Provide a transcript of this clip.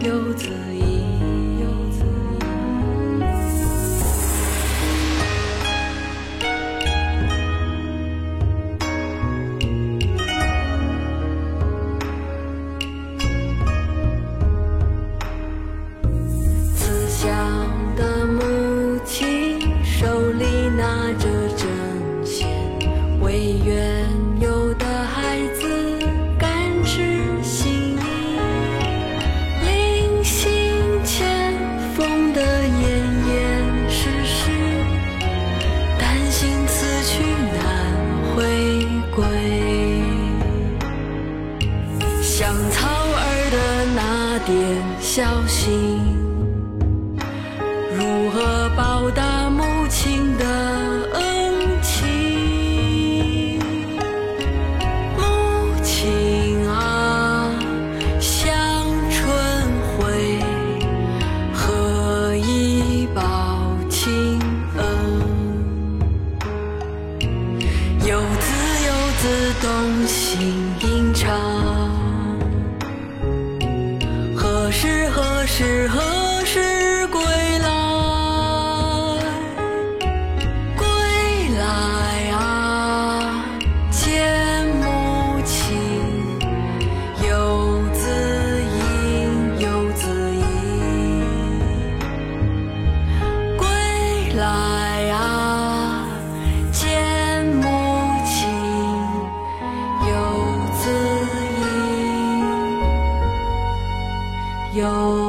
游子点小心，如何报答母亲的恩情？母亲啊，像春晖，何以报亲恩？游子游子动心吟唱，何时何时何时归来？归来啊，见母亲。游子吟，游子吟。归来有，